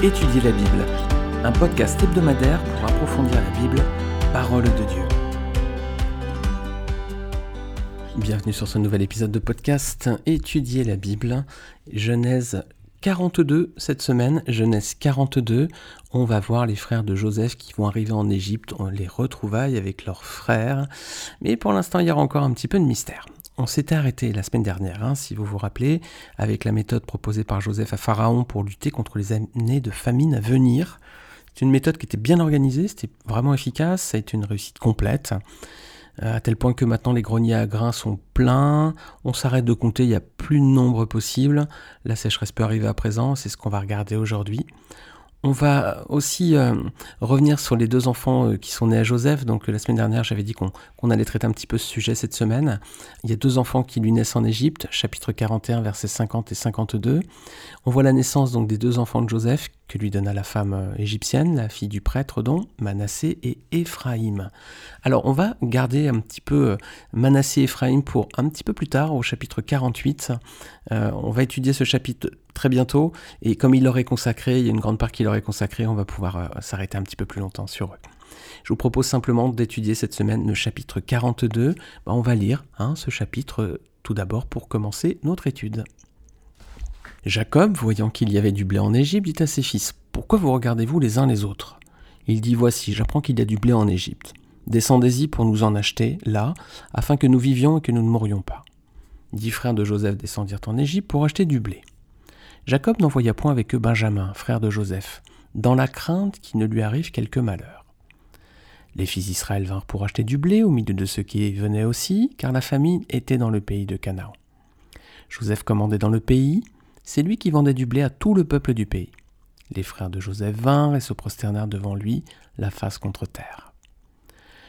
Étudier la Bible, un podcast hebdomadaire pour approfondir la Bible, parole de Dieu. Bienvenue sur ce nouvel épisode de podcast Étudier la Bible, Genèse 42 cette semaine, Genèse 42, on va voir les frères de Joseph qui vont arriver en Égypte, on les retrouvailles avec leurs frères, mais pour l'instant il y aura encore un petit peu de mystère. On s'était arrêté la semaine dernière, hein, si vous vous rappelez, avec la méthode proposée par Joseph à Pharaon pour lutter contre les années de famine à venir. C'est une méthode qui était bien organisée, c'était vraiment efficace, ça a été une réussite complète, euh, à tel point que maintenant les greniers à grains sont pleins, on s'arrête de compter, il n'y a plus de nombre possible, la sécheresse peut arriver à présent, c'est ce qu'on va regarder aujourd'hui. On va aussi euh, revenir sur les deux enfants euh, qui sont nés à Joseph. Donc la semaine dernière, j'avais dit qu'on allait traiter un petit peu ce sujet cette semaine. Il y a deux enfants qui lui naissent en Égypte, chapitre 41, versets 50 et 52. On voit la naissance donc des deux enfants de Joseph que lui donna la femme euh, égyptienne, la fille du prêtre dont Manassé et Éphraïm. Alors on va garder un petit peu Manassé et Éphraïm pour un petit peu plus tard, au chapitre 48. on va étudier ce chapitre très bientôt. Et comme il leur est consacré, il y a une grande part qui leur est consacrée, on va pouvoir euh, s'arrêter un petit peu plus longtemps sur eux. Je vous propose simplement d'étudier cette semaine le chapitre 42. Bah, on va lire hein, ce chapitre euh, tout d'abord pour commencer notre étude. Jacob, voyant qu'il y avait du blé en Égypte, dit à ses fils Pourquoi vous regardez-vous les uns les autres? Il dit Voici, j'apprends qu'il y a du blé en Égypte. Descendez-y pour nous en acheter, là, afin que nous vivions et que nous ne mourions pas. Dix frères de Joseph descendirent en Égypte pour acheter du blé. Jacob n'envoya point avec eux Benjamin, frère de Joseph, dans la crainte qu'il ne lui arrive quelque malheur. Les fils d'Israël vinrent pour acheter du blé au milieu de ceux qui venaient aussi, car la famine était dans le pays de Canaan. Joseph commandait dans le pays, c'est lui qui vendait du blé à tout le peuple du pays. Les frères de Joseph vinrent et se prosternèrent devant lui, la face contre terre.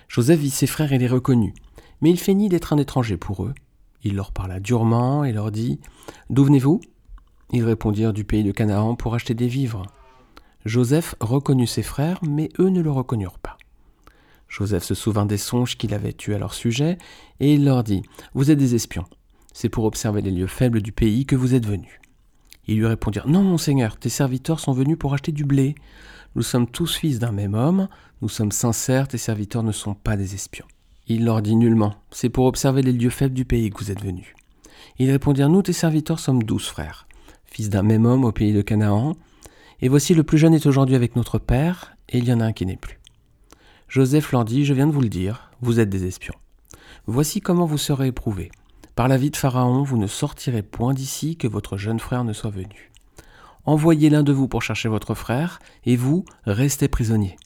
Joseph vit ses frères et les reconnut, mais il feignit d'être un étranger pour eux. Il leur parla durement et leur dit D'où venez-vous? Ils répondirent du pays de Canaan pour acheter des vivres. Joseph reconnut ses frères, mais eux ne le reconnurent pas. Joseph se souvint des songes qu'il avait eus à leur sujet, et il leur dit Vous êtes des espions. C'est pour observer les lieux faibles du pays que vous êtes venus. Ils lui répondirent Non, mon Seigneur, tes serviteurs sont venus pour acheter du blé. Nous sommes tous fils d'un même homme, nous sommes sincères, tes serviteurs ne sont pas des espions. Il leur dit nullement C'est pour observer les lieux faibles du pays que vous êtes venus. Ils répondirent Nous, tes serviteurs, sommes douze frères fils d'un même homme au pays de Canaan. Et voici le plus jeune est aujourd'hui avec notre père, et il y en a un qui n'est plus. Joseph leur dit, je viens de vous le dire, vous êtes des espions. Voici comment vous serez éprouvés. Par la vie de Pharaon, vous ne sortirez point d'ici que votre jeune frère ne soit venu. Envoyez l'un de vous pour chercher votre frère, et vous, restez prisonniers.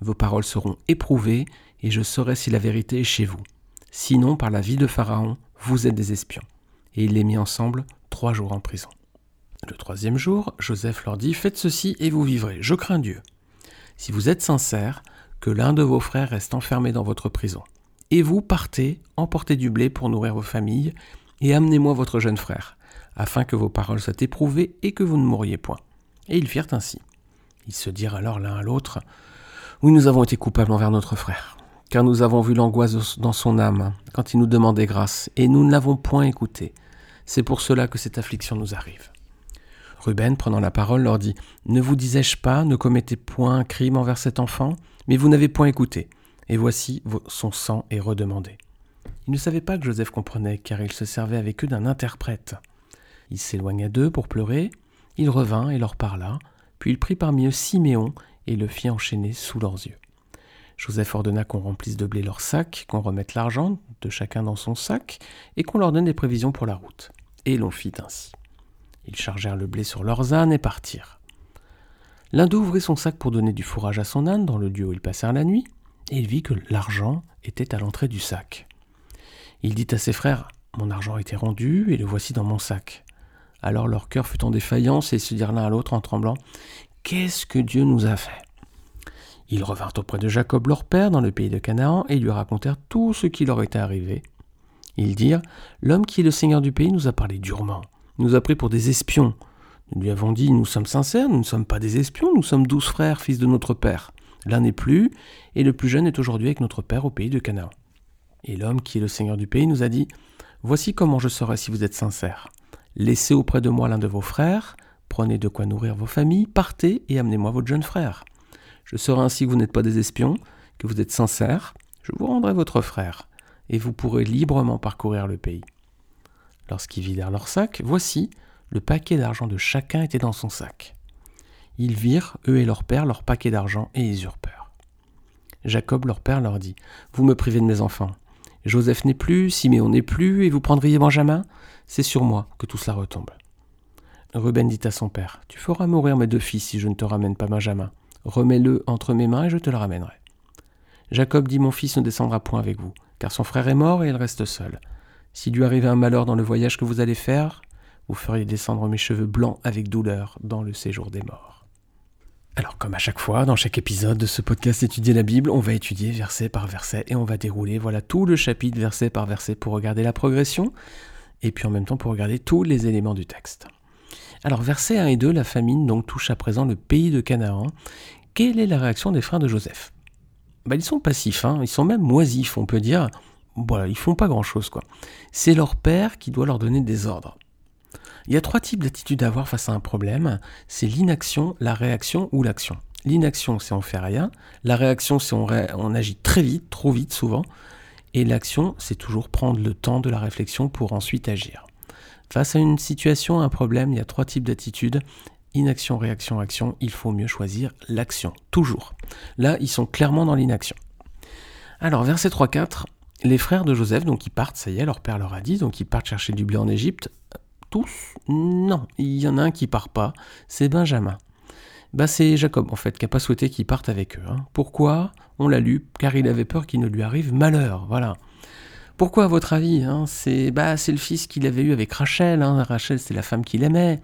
Vos paroles seront éprouvées, et je saurai si la vérité est chez vous. Sinon, par la vie de Pharaon, vous êtes des espions. Et il les mit ensemble trois jours en prison. Le troisième jour, Joseph leur dit, Faites ceci et vous vivrez, je crains Dieu. Si vous êtes sincères, que l'un de vos frères reste enfermé dans votre prison. Et vous partez, emportez du blé pour nourrir vos familles, et amenez-moi votre jeune frère, afin que vos paroles soient éprouvées et que vous ne mouriez point. Et ils firent ainsi. Ils se dirent alors l'un à l'autre, Oui, nous avons été coupables envers notre frère, car nous avons vu l'angoisse dans son âme quand il nous demandait grâce, et nous ne l'avons point écouté. C'est pour cela que cette affliction nous arrive. Ruben, prenant la parole, leur dit Ne vous disais-je pas, ne commettez point un crime envers cet enfant? Mais vous n'avez point écouté, et voici son sang est redemandé. Ils ne savaient pas que Joseph comprenait, car il se servait avec eux d'un interprète. Il s'éloigna d'eux pour pleurer, il revint et leur parla, puis il prit parmi eux Siméon et le fit enchaîner sous leurs yeux. Joseph ordonna qu'on remplisse de blé leurs sacs, qu'on remette l'argent de chacun dans son sac, et qu'on leur donne des prévisions pour la route. Et l'on fit ainsi. Ils chargèrent le blé sur leurs ânes et partirent. L'un d'eux ouvrit son sac pour donner du fourrage à son âne dans le lieu où ils passèrent la nuit, et il vit que l'argent était à l'entrée du sac. Il dit à ses frères Mon argent a été rendu, et le voici dans mon sac. Alors leur cœur fut en défaillance, et ils se dirent l'un à l'autre en tremblant Qu'est-ce que Dieu nous a fait? Ils revinrent auprès de Jacob leur père dans le pays de Canaan, et lui racontèrent tout ce qui leur était arrivé. Ils dirent L'homme qui est le seigneur du pays nous a parlé durement nous a pris pour des espions. Nous lui avons dit, nous sommes sincères, nous ne sommes pas des espions, nous sommes douze frères, fils de notre père. L'un n'est plus, et le plus jeune est aujourd'hui avec notre père au pays de Canaan. Et l'homme qui est le seigneur du pays nous a dit, Voici comment je saurai si vous êtes sincères. Laissez auprès de moi l'un de vos frères, prenez de quoi nourrir vos familles, partez et amenez-moi votre jeune frère. Je saurai ainsi que vous n'êtes pas des espions, que vous êtes sincères, je vous rendrai votre frère, et vous pourrez librement parcourir le pays. Lorsqu'ils vidèrent leur sac, voici, le paquet d'argent de chacun était dans son sac. Ils virent, eux et leur père, leur paquet d'argent, et ils eurent peur. Jacob, leur père, leur dit Vous me privez de mes enfants. Joseph n'est plus, Siméon n'est plus, et vous prendriez Benjamin? C'est sur moi que tout cela retombe. Ruben dit à son père Tu feras mourir mes deux fils si je ne te ramène pas Benjamin. Remets-le entre mes mains et je te le ramènerai. Jacob dit Mon fils ne descendra point avec vous, car son frère est mort et il reste seul. S'il lui arrivait un malheur dans le voyage que vous allez faire, vous feriez descendre mes cheveux blancs avec douleur dans le séjour des morts. Alors, comme à chaque fois, dans chaque épisode de ce podcast Étudier la Bible, on va étudier verset par verset et on va dérouler voilà tout le chapitre verset par verset pour regarder la progression et puis en même temps pour regarder tous les éléments du texte. Alors, versets 1 et 2, la famine donc touche à présent le pays de Canaan. Quelle est la réaction des frères de Joseph? Bah, Ils sont passifs, hein. ils sont même moisifs, on peut dire. Voilà, ils font pas grand-chose, quoi. C'est leur père qui doit leur donner des ordres. Il y a trois types d'attitudes à avoir face à un problème. C'est l'inaction, la réaction ou l'action. L'inaction, c'est on fait rien. La réaction, c'est on, agit très vite, trop vite souvent. Et l'action, c'est toujours prendre le temps de la réflexion pour ensuite agir. Face à une situation, un problème, il y a trois types d'attitudes. Inaction, réaction, action. Il faut mieux choisir l'action, toujours. Là, ils sont clairement dans l'inaction. Alors, verset 3-4, les frères de Joseph, donc ils partent, ça y est, leur père leur a dit, donc ils partent chercher du blé en Égypte. Non, il y en a un qui part pas, c'est Benjamin. Bah c'est Jacob en fait qui n'a pas souhaité qu'il parte avec eux. Hein. Pourquoi? On l'a lu, car il avait peur qu'il ne lui arrive malheur, voilà. Pourquoi, à votre avis hein C'est bah, le fils qu'il avait eu avec Rachel. Hein. Rachel, c'est la femme qu'il aimait.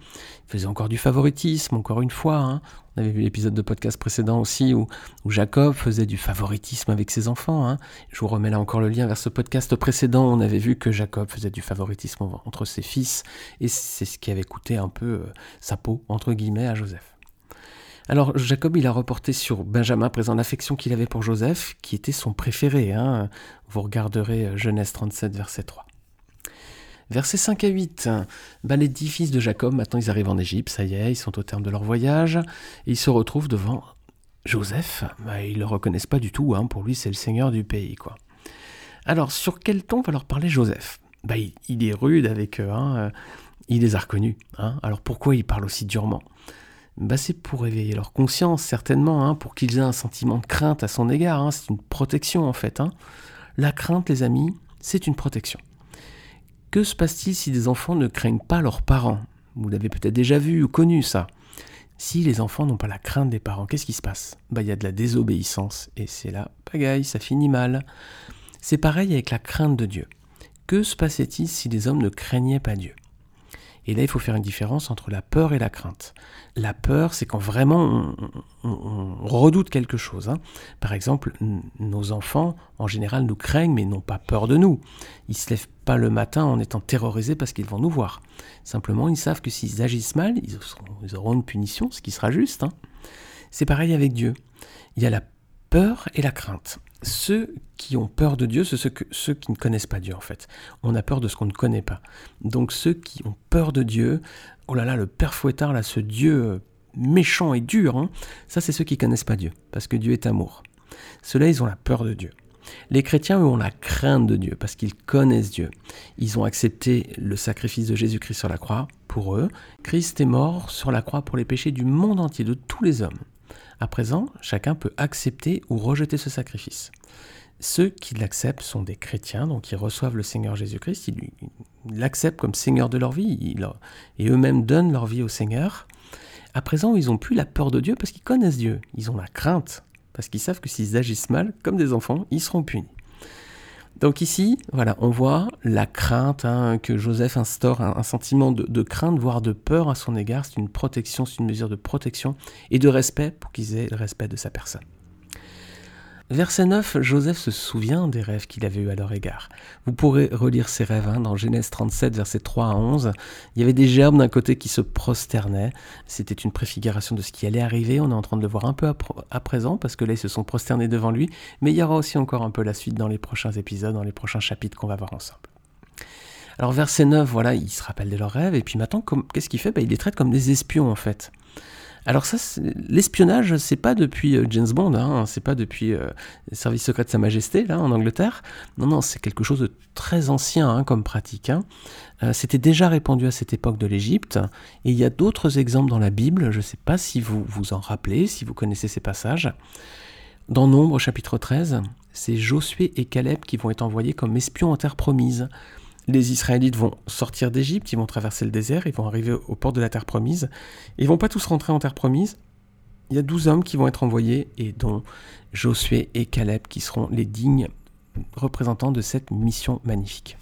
Il faisait encore du favoritisme, encore une fois. Hein. On avait vu l'épisode de podcast précédent aussi où, Jacob faisait du favoritisme avec ses enfants. Je vous remets là encore le lien vers ce podcast précédent. On avait vu que Jacob faisait du favoritisme entre ses fils et c'est ce qui avait coûté un peu euh, sa peau, entre guillemets, à Joseph. Alors Jacob, il a reporté sur Benjamin, présent l'affection qu'il avait pour Joseph, qui était son préféré. Hein. Vous regarderez euh, Genèse 37, verset 3. Versets 5 à 8. Bah, les dix fils de Jacob, maintenant ils arrivent en Égypte, ça y est, ils sont au terme de leur voyage, ils se retrouvent devant Joseph. Bah, ils ne le reconnaissent pas du tout, hein. pour lui c'est le seigneur du pays. quoi. Alors sur quel ton va leur parler Joseph? Bah, il, est rude avec eux, hein. Euh, il les a reconnus. Hein. Alors pourquoi il parle aussi durement? Bah, c'est pour éveiller leur conscience, certainement, pour qu'ils aient un sentiment de crainte à son égard. C'est une protection, en fait. La crainte, les amis, c'est une protection. Que se passe-t-il si des enfants ne craignent pas leurs parents? Vous l'avez peut-être déjà vu ou connu, ça. Si les enfants n'ont pas la crainte des parents, qu'est-ce qui se passe? Bah, Il y a de la désobéissance, et c'est là, pagaille, ça finit mal. C'est pareil avec la crainte de Dieu. Que se passait-il si les hommes ne craignaient pas Dieu? Et là, il faut faire une différence entre la peur et la crainte. La peur, c'est quand vraiment on, redoute quelque chose. Hein. Par exemple, nos enfants, en général, nous craignent, mais n'ont pas peur de nous. Ils ne se lèvent pas le matin en étant terrorisés parce qu'ils vont nous voir. Simplement, ils savent que s'ils agissent mal, ils, auront une punition, ce qui sera juste. Hein. C'est pareil avec Dieu. Il y a la peur et la crainte ceux qui ont peur de Dieu, c'est ceux, ceux, qui ne connaissent pas Dieu en fait. On a peur de ce qu'on ne connaît pas. Donc ceux qui ont peur de Dieu, oh là là, le Père Fouettard, là, ce Dieu euh, méchant et dur, hein, ça c'est ceux qui connaissent pas Dieu, parce que Dieu est amour. Ceux-là, ils ont la peur de Dieu. Les chrétiens, eux, ont la crainte de Dieu, parce qu'ils connaissent Dieu. Ils ont accepté le sacrifice de Jésus-Christ sur la croix pour eux. Christ est mort sur la croix pour les péchés du monde entier, de tous les hommes. À présent, chacun peut accepter ou rejeter ce sacrifice. Ceux qui l'acceptent sont des chrétiens, donc ils reçoivent le Seigneur Jésus-Christ, ils l'acceptent comme Seigneur de leur vie, et eux-mêmes donnent leur vie au Seigneur. À présent, ils n'ont plus la peur de Dieu parce qu'ils connaissent Dieu, ils ont la crainte, parce qu'ils savent que s'ils agissent mal, comme des enfants, ils seront punis. Donc ici, voilà, on voit la crainte hein, que Joseph instaure, un, sentiment de, de, crainte, voire de peur à son égard. C'est une protection, c'est une mesure de protection et de respect pour qu'ils aient le respect de sa personne. Verset 9, Joseph se souvient des rêves qu'il avait eus à leur égard. Vous pourrez relire ces rêves hein, dans Genèse 37, versets 3 à 11. Il y avait des gerbes d'un côté qui se prosternaient. C'était une préfiguration de ce qui allait arriver. On est en train de le voir un peu à, présent parce que là, ils se sont prosternés devant lui. Mais il y aura aussi encore un peu la suite dans les prochains épisodes, dans les prochains chapitres qu'on va voir ensemble. Alors verset 9, voilà, il se rappelle de leurs rêves, et puis maintenant, qu'est-ce qu'il fait? Bah, Il les traite comme des espions en fait. Alors ça, l'espionnage, c'est pas depuis euh, James Bond, hein, c'est pas depuis euh, le service secret de Sa Majesté là en Angleterre. Non, non, c'est quelque chose de très ancien hein, comme pratique. Hein. Euh, c'était déjà répandu à cette époque de l'Égypte, et il y a d'autres exemples dans la Bible. Je ne sais pas si vous vous en rappelez, si vous connaissez ces passages. Dans Nombre chapitre 13, c'est Josué et Caleb qui vont être envoyés comme espions en terre promise les Israélites vont sortir d'Égypte, ils vont traverser le désert, ils vont arriver aux portes de la terre promise. Ils vont pas tous rentrer en terre promise. Il y a douze hommes qui vont être envoyés, et dont Josué et Caleb qui seront les dignes représentants de cette mission magnifique.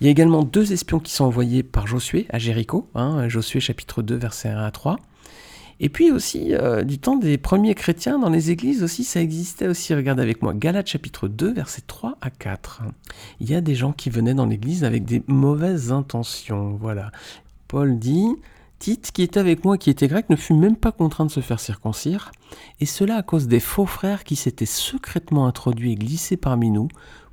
Il y a également deux espions qui sont envoyés par Josué à Jéricho, hein, Josué chapitre 2 verset 1 à 3. Et puis aussi, euh, du temps des premiers chrétiens, dans les églises aussi, ça existait aussi. Regardez avec moi, Galates chapitre 2, versets 3 à 4. Il y a des gens qui venaient dans l'église avec des mauvaises intentions. Voilà. Paul dit, Tite, qui était avec moi, qui était grec, ne fut même pas contraint de se faire circoncire, et cela à cause des faux frères qui s'étaient secrètement introduits et glissés parmi nous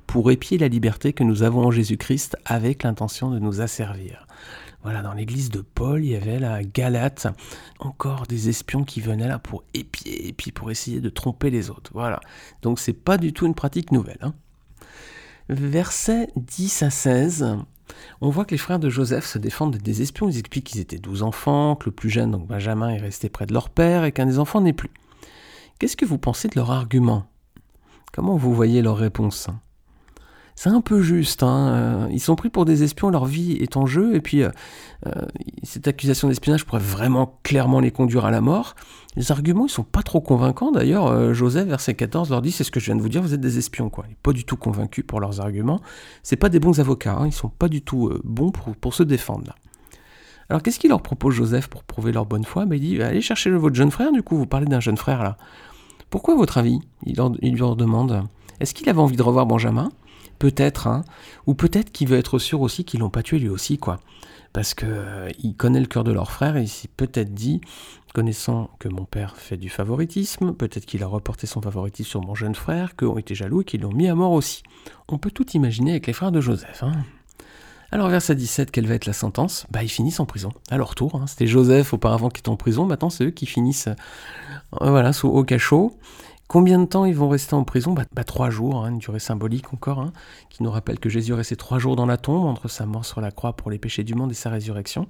pour épier la liberté que nous avons en Jésus-Christ avec l'intention de nous asservir. Voilà, dans l'église de Paul, il y avait la Galate, encore des espions qui venaient là pour épier et puis pour essayer de tromper les autres. Voilà. Donc c'est pas du tout une pratique nouvelle. Hein. Versets 10 à 16, on voit que les frères de Joseph se défendent des espions. Ils expliquent qu'ils étaient douze enfants, que le plus jeune, donc Benjamin, est resté près de leur père et qu'un des enfants n'est plus. Qu'est-ce que vous pensez de leur argument? Comment vous voyez leur réponse? C'est un peu juste. Hein. Euh, ils sont pris pour des espions, leur vie est en jeu, et puis euh, euh, cette accusation d'espionnage pourrait vraiment clairement les conduire à la mort. Les arguments, ils sont pas trop convaincants. D'ailleurs, Joseph, verset 14, leur dit c'est ce que je viens de vous dire, vous êtes des espions. Quoi. Il n'est pas du tout convaincu pour leurs arguments. C'est pas des bons avocats, hein. ils sont pas du tout bons pour, se défendre. Alors qu'est-ce qu'il leur propose Joseph pour prouver leur bonne foi? Ben, Il dit allez chercher votre jeune frère, du coup, vous parlez d'un jeune frère là. Pourquoi, votre avis? Il, il leur demande. Est-ce qu'il avait envie de revoir Benjamin? Peut-être, hein. Ou peut-être qu'il veut être sûr aussi qu'ils l'ont pas tué lui aussi, quoi. Parce que euh, il connaît le cœur de leur frère et il s'est peut-être dit, connaissant que mon père fait du favoritisme, peut-être qu'il a reporté son favoritisme sur mon jeune frère, qu'eux ont été jaloux et qu'ils l'ont mis à mort aussi. On peut tout imaginer avec les frères de Joseph, hein. Alors, verset 17, quelle va être la sentence? Bah, ils finissent en prison, à leur tour. Hein. C'était Joseph auparavant qui était en prison, maintenant c'est eux qui finissent euh, voilà, sous, au cachot. Combien de temps ils vont rester en prison? Bah, bah, Trois jours, hein, une durée symbolique encore, hein, qui nous rappelle que Jésus est resté trois jours dans la tombe entre sa mort sur la croix pour les péchés du monde et sa résurrection.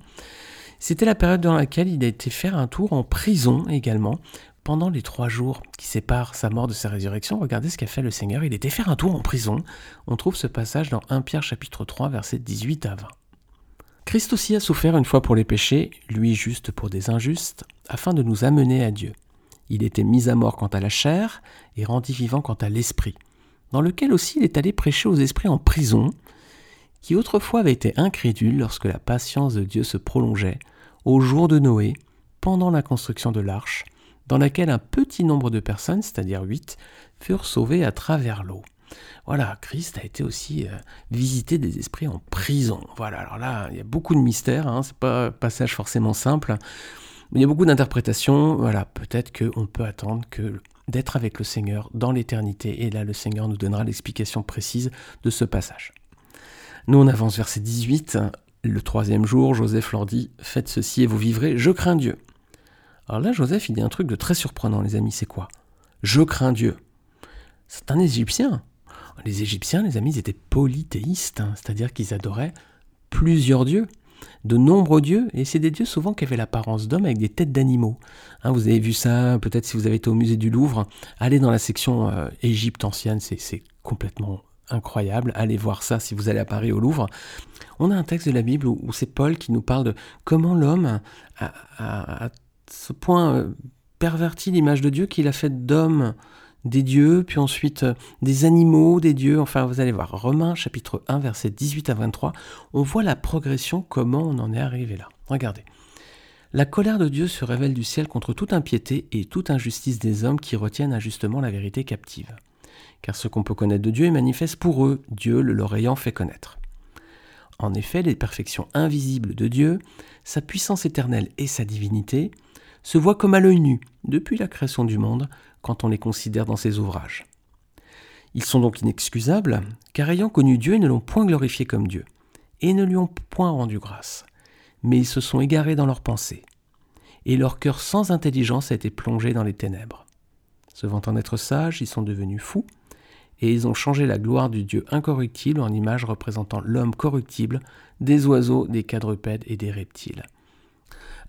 C'était la période dans laquelle il a été faire un tour en prison également, pendant les trois jours qui séparent sa mort de sa résurrection. Regardez ce qu'a fait le Seigneur, il était faire un tour en prison. On trouve ce passage dans 1 Pierre chapitre 3 versets 18 à 20. Christ aussi a souffert une fois pour les péchés, lui juste pour des injustes, afin de nous amener à Dieu. Il était mis à mort quant à la chair et rendu vivant quant à l'esprit, dans lequel aussi il est allé prêcher aux esprits en prison, qui autrefois avaient été incrédules lorsque la patience de Dieu se prolongeait, au jour de Noé, pendant la construction de l'arche, dans laquelle un petit nombre de personnes, c'est-à-dire huit, furent sauvées à travers l'eau. Voilà, Christ a été aussi euh, visité des esprits en prison. Voilà, alors là, il y a beaucoup de mystères, hein, c'est pas un passage forcément simple. Il y a beaucoup d'interprétations. Voilà, peut-être qu'on peut attendre que d'être avec le Seigneur dans l'éternité. Et là, le Seigneur nous donnera l'explication précise de ce passage. Nous, on avance verset 18. Le troisième jour, Joseph leur dit Faites ceci et vous vivrez, je crains Dieu. Alors là, Joseph, il dit un truc de très surprenant, les amis, c'est quoi? Je crains Dieu. C'est un Égyptien. Les Égyptiens, les amis, ils étaient polythéistes, hein, c'est-à-dire qu'ils adoraient plusieurs dieux de nombreux dieux, et c'est des dieux souvent qui avaient l'apparence d'hommes avec des têtes d'animaux. Hein, vous avez vu ça, peut-être si vous avez été au musée du Louvre, allez dans la section euh, Égypte ancienne, c'est complètement incroyable, allez voir ça si vous allez à Paris au Louvre. On a un texte de la Bible où, c'est Paul qui nous parle de comment l'homme a, à ce point euh, perverti l'image de Dieu qu'il a fait d'hommes des dieux, puis ensuite euh, des animaux, des dieux. Enfin, vous allez voir, Romains chapitre 1, verset 18 à 23, on voit la progression, comment on en est arrivé là. Regardez. La colère de Dieu se révèle du ciel contre toute impiété et toute injustice des hommes qui retiennent injustement la vérité captive. Car ce qu'on peut connaître de Dieu est manifeste pour eux, Dieu le leur ayant fait connaître. En effet, les perfections invisibles de Dieu, sa puissance éternelle et sa divinité, se voient comme à l'œil nu, depuis la création du monde, quand on les considère dans ses ouvrages. Ils sont donc inexcusables, car ayant connu Dieu, ils ne l'ont point glorifié comme Dieu. et ne lui ont point rendu grâce, mais ils se sont égarés dans leurs pensées, et leur cœur sans intelligence a été plongé dans les ténèbres. Se vantant d'être sages, ils sont devenus fous, et ils ont changé la gloire du Dieu incorruptible en image représentant l'homme corruptible, des oiseaux, des quadrupèdes et des reptiles.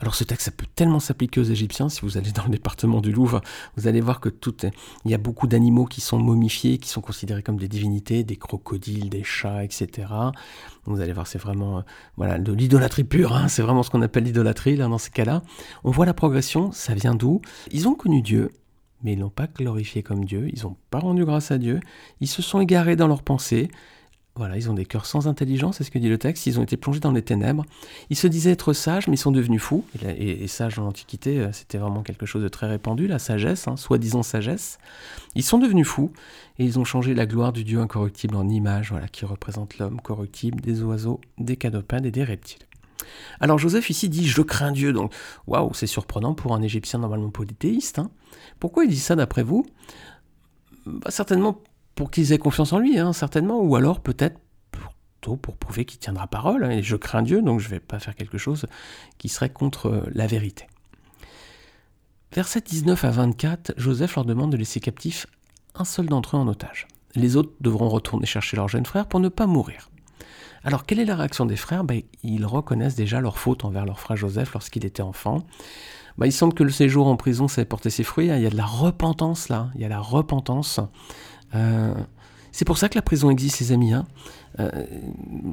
Alors ce texte, ça peut tellement s'appliquer aux Égyptiens. Si vous allez dans le département du Louvre, vous allez voir que tout il y a beaucoup d'animaux qui sont momifiés, qui sont considérés comme des divinités, des crocodiles, des chats, etc. Vous allez voir, c'est vraiment euh, voilà de l'idolâtrie pure. Hein. c'est vraiment ce qu'on appelle l'idolâtrie dans ces cas-là. On voit la progression. Ça vient d'où? Ils ont connu Dieu, mais ils l'ont pas glorifié comme Dieu. Ils n'ont pas rendu grâce à Dieu. Ils se sont égarés dans leurs pensées. Voilà, ils ont des cœurs sans intelligence, c'est ce que dit le texte, ils ont été plongés dans les ténèbres. Ils se disaient être sages, mais ils sont devenus fous. Et, sages dans l'Antiquité, euh, c'était vraiment quelque chose de très répandu, la sagesse, hein, soi-disant sagesse. Ils sont devenus fous, et ils ont changé la gloire du Dieu incorruptible en image, voilà, qui représente l'homme corruptible, des oiseaux, des canopins et des reptiles. Alors Joseph ici dit je crains Dieu, donc waouh, c'est surprenant pour un Égyptien normalement polythéiste. Hein. Pourquoi il dit ça d'après vous? Bah, Certainement pour qu'ils aient confiance en lui, hein, certainement, ou alors peut-être plutôt pour prouver qu'il tiendra parole, hein, et je crains Dieu, donc je ne vais pas faire quelque chose qui serait contre euh, la vérité. Versets 19 à 24, Joseph leur demande de laisser captif un seul d'entre eux en otage. Les autres devront retourner chercher leur jeune frère pour ne pas mourir. Alors, quelle est la réaction des frères? Ben, Ils reconnaissent déjà leur faute envers leur frère Joseph lorsqu'il était enfant. Ben, il semble que le séjour en prison, ait porté ses fruits. Hein. Il y a de la repentance là. Il y a la repentance. Euh, c'est pour ça que la prison existe, les amis. Hein. Euh,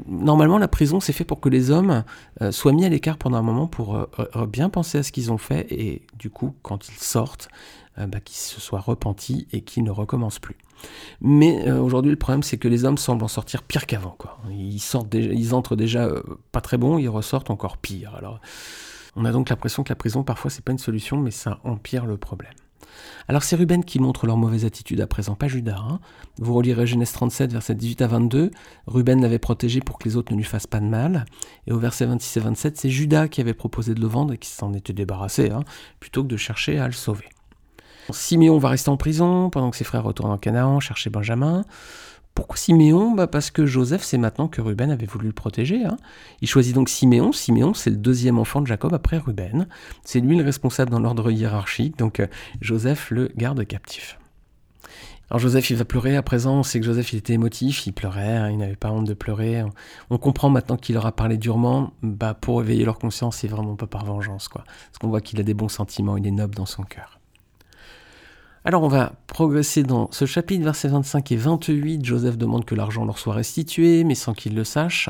normalement, la prison, c'est fait pour que les hommes euh, soient mis à l'écart pendant un moment pour bien penser à ce qu'ils ont fait et du coup, quand ils sortent, bah, qu'ils se soient repentis et qu'ils ne recommencent plus. Mais aujourd'hui, le problème, c'est que les hommes semblent en sortir pire qu'avant. Ils, entrent déjà pas très bons, ils ressortent encore pire. On a donc l'impression que la prison, parfois, c'est pas une solution, mais ça empire le problème. Alors c'est Ruben qui montre leur mauvaise attitude à présent, pas Judas. Hein. Vous relirez Genèse 37, verset 18 à 22. Ruben l'avait protégé pour que les autres ne lui fassent pas de mal. Et au verset 26 et 27, c'est Judas qui avait proposé de le vendre et qui s'en était débarrassé, hein, plutôt que de chercher à le sauver. Siméon va rester en prison pendant que ses frères retournent en Canaan chercher Benjamin. Pourquoi Siméon bah Parce que Joseph sait maintenant que Ruben avait voulu le protéger. Hein. Il choisit donc Siméon. Siméon, c'est le deuxième enfant de Jacob après Ruben. C'est lui le responsable dans l'ordre hiérarchique, donc euh, Joseph le garde captif. Alors Joseph, il va pleurer à présent. On sait que Joseph, il était émotif, il pleurait, hein, il n'avait pas honte de pleurer. On comprend maintenant qu'il leur a parlé durement, bah, pour éveiller leur conscience et vraiment pas par vengeance, quoi. Parce qu'on voit qu'il a des bons sentiments, il est noble dans son cœur. Alors on va progresser dans ce chapitre, versets 25 et 28. Joseph demande que l'argent leur soit restitué, mais sans qu'il le sache.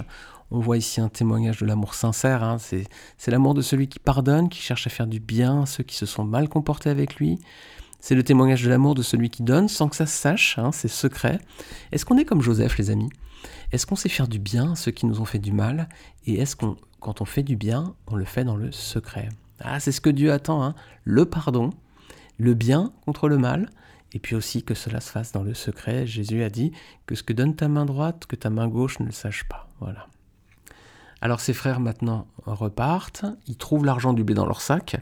On voit ici un témoignage de l'amour sincère. Hein. C'est l'amour de celui qui pardonne, qui cherche à faire du bien à ceux qui se sont mal comportés avec lui. C'est le témoignage de l'amour de celui qui donne sans que ça se sache, hein, c'est secret. Est-ce qu'on est comme Joseph, les amis? Est-ce qu'on sait faire du bien à ceux qui nous ont fait du mal? Et est-ce qu'on, quand on fait du bien, on le fait dans le secret? Ah, c'est ce que Dieu attend, hein. le pardon, le bien contre le mal, et puis aussi que cela se fasse dans le secret. Jésus a dit que ce que donne ta main droite, que ta main gauche ne le sache pas. Voilà. Alors ses frères maintenant repartent, ils trouvent l'argent du blé dans leur sac.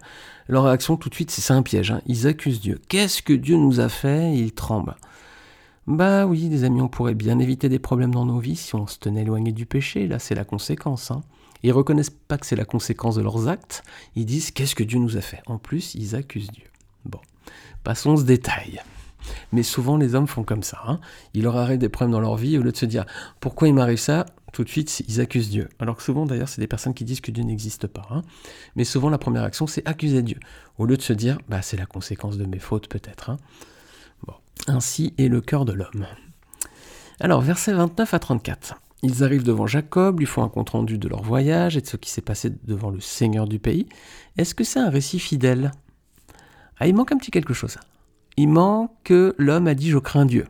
Leur réaction tout de suite, c'est un piège. Hein. Ils accusent Dieu. Qu'est-ce que Dieu nous a fait? Ils tremblent. Bah oui, les amis, on pourrait bien éviter des problèmes dans nos vies si on se tenait éloigné du péché. Là, c'est la conséquence. Hein. Ils reconnaissent pas que c'est la conséquence de leurs actes. Ils disent qu'est-ce que Dieu nous a fait? En plus, ils accusent Dieu. Passons ce détail. Mais souvent, les hommes font comme ça. Hein. Ils leur arrivent des problèmes dans leur vie, au lieu de se dire pourquoi il m'arrive ça, tout de suite, ils accusent Dieu. Alors que souvent, d'ailleurs, c'est des personnes qui disent que Dieu n'existe pas. Hein. Mais souvent, la première action, c'est accuser Dieu, au lieu de se dire bah, c'est la conséquence de mes fautes, peut-être. Hein. Bon. Ainsi est le cœur de l'homme. Alors, versets 29 à 34. Ils arrivent devant Jacob, lui font un compte-rendu de leur voyage et de ce qui s'est passé devant le Seigneur du pays. Est-ce que c'est un récit fidèle? Ah, il manque un petit quelque chose. Il manque que l'homme a dit je crains Dieu.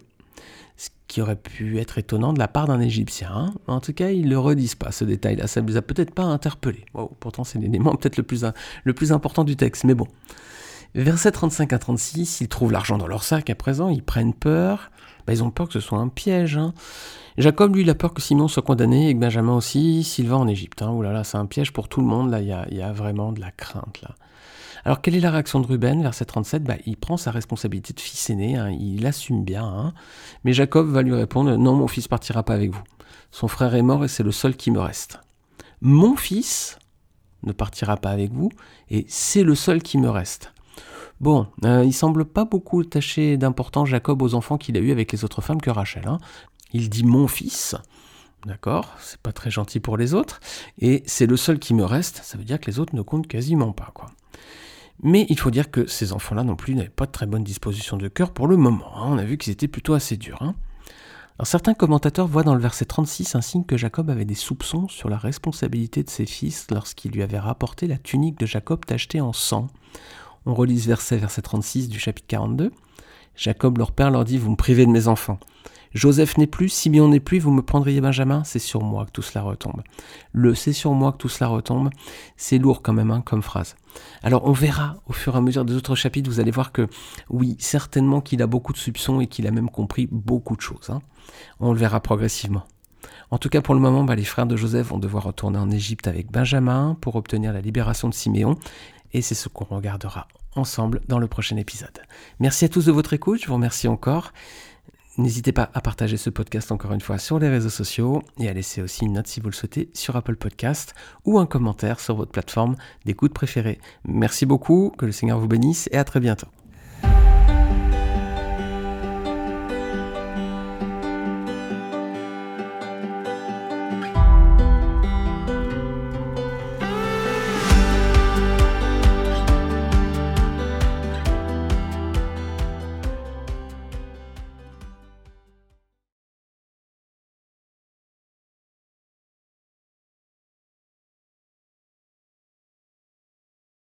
Ce qui aurait pu être étonnant de la part d'un Égyptien. Hein. En tout cas, ils ne le redisent pas, ce détail-là. Ça ne les a peut-être pas interpellés. pourtant, c'est l'élément peut-être le plus, important du texte. Mais bon. Versets 35 à 36, ils trouvent l'argent dans leur sac à présent, ils prennent peur. Bah, ils ont peur que ce soit un piège. Hein. Jacob, lui, il a peur que Simon soit condamné et que Benjamin aussi, s'il va en Égypte. Hein. Ouh là là, c'est un piège pour tout le monde. Là, il y a, y a, vraiment de la crainte. là. Alors, quelle est la réaction de Ruben, verset 37 bah, Il prend sa responsabilité de fils aîné, hein, il assume bien. Hein. mais Jacob va lui répondre Non, mon fils partira pas avec vous. Son frère est mort et c'est le seul qui me reste. Mon fils ne partira pas avec vous et c'est le seul qui me reste. Bon, euh, il semble pas beaucoup attacher d'importance Jacob aux enfants qu'il a eus avec les autres femmes que Rachel. Hein. Il dit mon fils, d'accord, c'est pas très gentil pour les autres, et c'est le seul qui me reste, ça veut dire que les autres ne comptent quasiment pas, quoi. Mais il faut dire que ces enfants-là non plus n'avaient pas de très bonne disposition de cœur pour le moment. Hein. On a vu qu'ils étaient plutôt assez durs. Hein. Certains commentateurs voient dans le verset 36 un signe que Jacob avait des soupçons sur la responsabilité de ses fils lorsqu'il lui avait rapporté la tunique de Jacob tachetée en sang. On relit ce verset, verset 36 du chapitre 42. Jacob, leur père, leur dit Vous me privez de mes enfants. Joseph n'est plus, Simeon n'est plus, vous me prendriez Benjamin? C'est sur moi que tout cela retombe. Le c'est sur moi que tout cela retombe, c'est lourd quand même hein, comme phrase. Alors on verra au fur et à mesure des autres chapitres, vous allez voir que oui, certainement qu'il a beaucoup de soupçons et qu'il a même compris beaucoup de choses. Hein. On le verra progressivement. En tout cas, pour le moment, bah, les frères de Joseph vont devoir retourner en Égypte avec Benjamin pour obtenir la libération de Siméon. Et c'est ce qu'on regardera ensemble dans le prochain épisode. Merci à tous de votre écoute, je vous remercie encore. N'hésitez pas à partager ce podcast encore une fois sur les réseaux sociaux et à laisser aussi une note si vous le souhaitez sur Apple Podcast ou un commentaire sur votre plateforme d'écoute préférée. Merci beaucoup, que le Seigneur vous bénisse et à très bientôt.